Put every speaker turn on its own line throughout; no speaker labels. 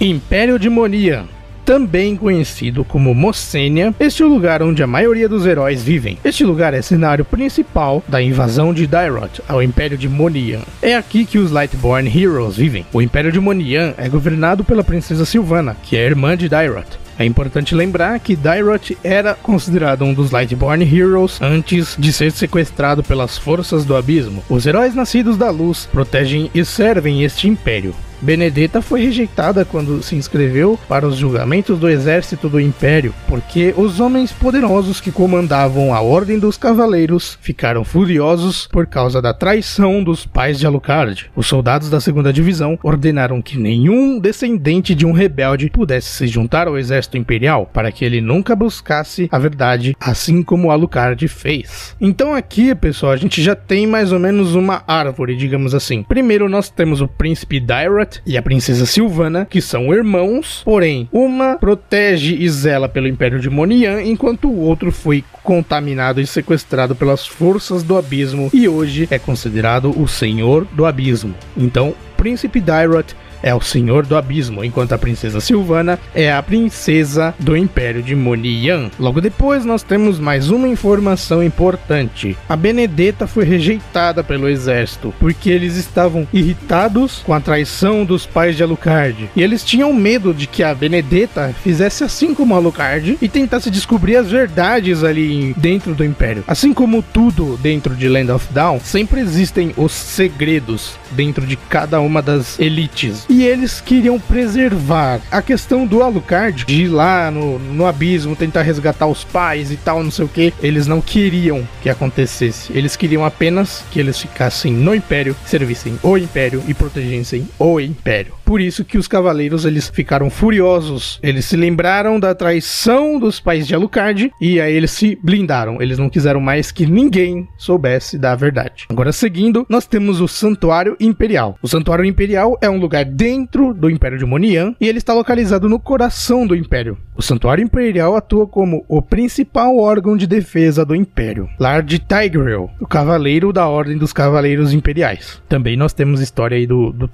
Império de Monia também conhecido como Mocênia, este é o lugar onde a maioria dos heróis vivem. Este lugar é cenário principal da invasão de Dairot ao Império de Monian. É aqui que os Lightborn Heroes vivem. O Império de Monian é governado pela princesa Sylvana, que é irmã de Dairot. É importante lembrar que Dairot era considerado um dos Lightborn Heroes antes de ser sequestrado pelas forças do abismo. Os heróis nascidos da luz protegem e servem este império. Benedetta foi rejeitada quando se inscreveu para os julgamentos do exército do Império, porque os homens poderosos que comandavam a Ordem dos Cavaleiros ficaram furiosos por causa da traição dos pais de Alucard. Os soldados da segunda divisão ordenaram que nenhum descendente de um rebelde pudesse se juntar ao exército imperial, para que ele nunca buscasse a verdade, assim como Alucard fez. Então aqui, pessoal, a gente já tem mais ou menos uma árvore, digamos assim. Primeiro nós temos o príncipe E a princesa Silvana, que são irmãos, porém, uma protege e zela pelo Império de Monian, enquanto o outro foi contaminado e sequestrado pelas forças do abismo e hoje é considerado o Senhor do Abismo. Então, Príncipe Dyrot é o Senhor do Abismo, enquanto a Princesa Silvana é a Princesa do Império de Monian. Logo depois, nós temos mais uma informação importante. A Benedetta foi rejeitada pelo exército porque eles estavam irritados com a traição dos pais de Alucard. E eles tinham medo de que a Benedetta fizesse assim como Alucard e tentasse descobrir as verdades ali dentro do Império. Assim como tudo dentro de Land of Dawn, sempre existem os segredos dentro de cada uma das elites. Eles queriam preservar a questão do Alucard, de ir lá no, no abismo tentar resgatar os pais e tal, não sei o que. Eles não queriam que acontecesse. Eles queriam apenas que eles ficassem no Império, servissem o Império e protegessem o Império. Por isso que os cavaleiros eles ficaram furiosos. Eles se lembraram da traição dos pais de Alucard e aí eles se blindaram. Eles não quiseram mais que ninguém soubesse da verdade. Agora seguindo, nós temos o Santuário Imperial. O Santuário Imperial é um lugar dentro do Império de Monian e ele está localizado no coração do Império. O Santuário Imperial atua como o principal órgão de defesa do Império. Lar de Tigreal, o cavaleiro da Ordem dos Cavaleiros Imperiais. Também nós temos história aí do, do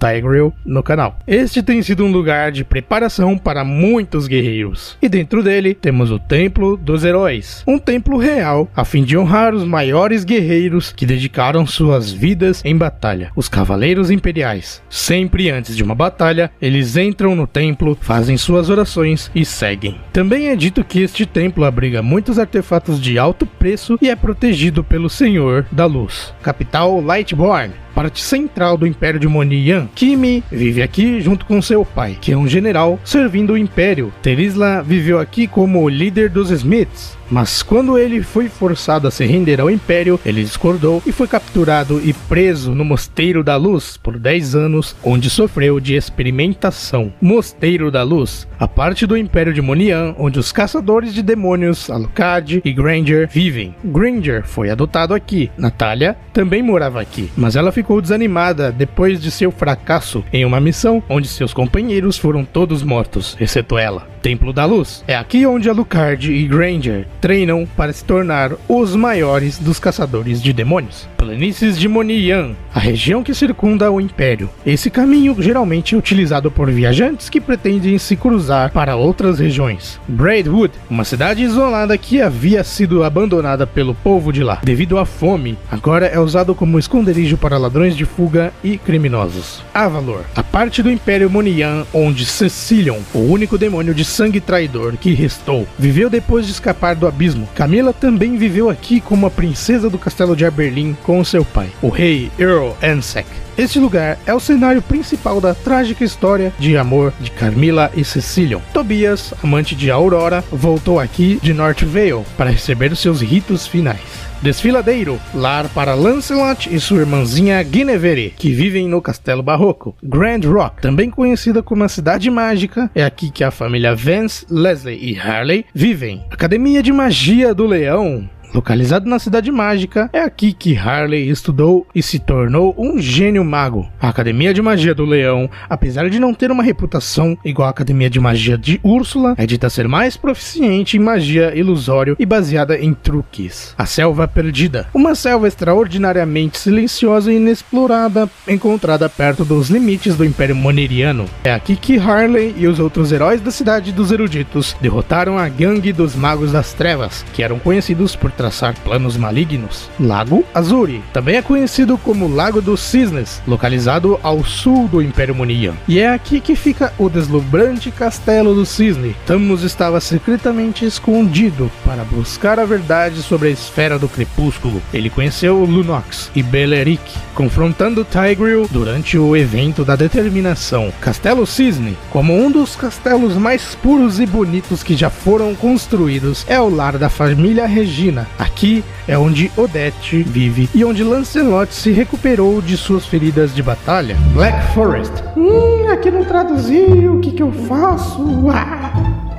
no canal. Este tem sido um lugar de preparação para muitos guerreiros. E dentro dele temos o Templo dos Heróis, um templo real a fim de honrar os maiores guerreiros que dedicaram suas vidas em batalha, os Cavaleiros Imperiais. Sempre antes de uma batalha, eles entram no templo, fazem suas orações e seguem. Também é dito que este templo abriga muitos artefatos de alto preço e é protegido pelo Senhor da Luz, capital Lightborn, parte central do Império de Monian. Kimi vive aqui junto com seu pai, que é um general servindo o Império. Terisla viveu aqui como líder dos Smiths, mas quando ele foi forçado a se render ao Império, ele discordou e foi capturado e preso no Mosteiro da Luz por 10 anos, onde sofreu de experimentação. Mosteiro da Luz, a parte do Império de Monian, onde os caçadores de demônios Alucard e Granger vivem. Granger foi adotado aqui. Natália também morava aqui, mas ela ficou desanimada depois de seu fracasso em uma missão onde seus companheiros foram todos mortos, exceto ela. Templo da Luz. É aqui onde Alucard e Granger treinam para se tornar os maiores dos caçadores de demônios. Planícies de Monian, a região que circunda o Império. Esse caminho geralmente é utilizado por viajantes que pretendem se cruzar para outras regiões. Braidwood, uma cidade isolada que havia sido abandonada pelo povo de lá devido à fome, agora é usado como esconderijo para ladrões de fuga e criminosos. Avalor, a parte do Império Monian onde Cecilion, o único demônio de sangue traidor que restou, viveu depois de escapar do abismo. Camila também viveu aqui como a princesa do castelo de Aberlin com seu pai, o rei Earl Ansec. Este lugar é o cenário principal da trágica história de amor de Carmila e Cecilion. Tobias, amante de Aurora, voltou aqui de North Vale para receber seus ritos finais. Desfiladeiro, lar para Lancelot e sua irmãzinha Guinevere, que vivem no Castelo Barroco. Grand Rock, também conhecida como a Cidade Mágica, é aqui que a família Vance, Leslie e Harley vivem. Academia de Magia do Leão, Localizado na Cidade Mágica, é aqui que Harley estudou e se tornou um gênio mago. A Academia de Magia do Leão, apesar de não ter uma reputação igual à Academia de Magia de Úrsula, é dita ser mais proficiente em magia ilusório e baseada em truques. A Selva Perdida, uma selva extraordinariamente silenciosa e inexplorada, encontrada perto dos limites do Império Moneriano. É aqui que Harley e os outros heróis da Cidade dos Eruditos derrotaram a gangue dos Magos das Trevas, que eram conhecidos por traçar planos malignos. Lago Azuri também é conhecido como Lago dos Cisnes, localizado ao sul do Império Monian. E é aqui que fica o deslumbrante Castelo do Cisne. Thamus estava secretamente escondido para buscar a verdade sobre a esfera do crepúsculo. Ele conheceu Lunox e Beleric, confrontando Tigreal durante o evento da determinação. Castelo Cisne, como um dos castelos mais puros e bonitos que já foram construídos, é o lar da família Regina. Aqui é onde Odette vive e onde Lancelot se recuperou de suas feridas de batalha. Black Forest. Hum, aqui não traduziu, o que que eu faço? Ah.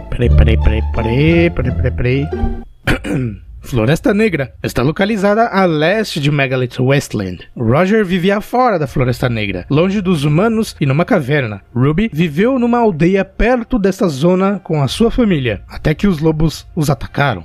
Peraí, peraí, peraí, peraí, peraí, peraí, peraí. Floresta Negra está localizada a leste de Megalith Westland. Roger vivia fora da Floresta Negra, longe dos humanos e numa caverna. Ruby viveu numa aldeia perto dessa zona com a sua família, até que os lobos os atacaram.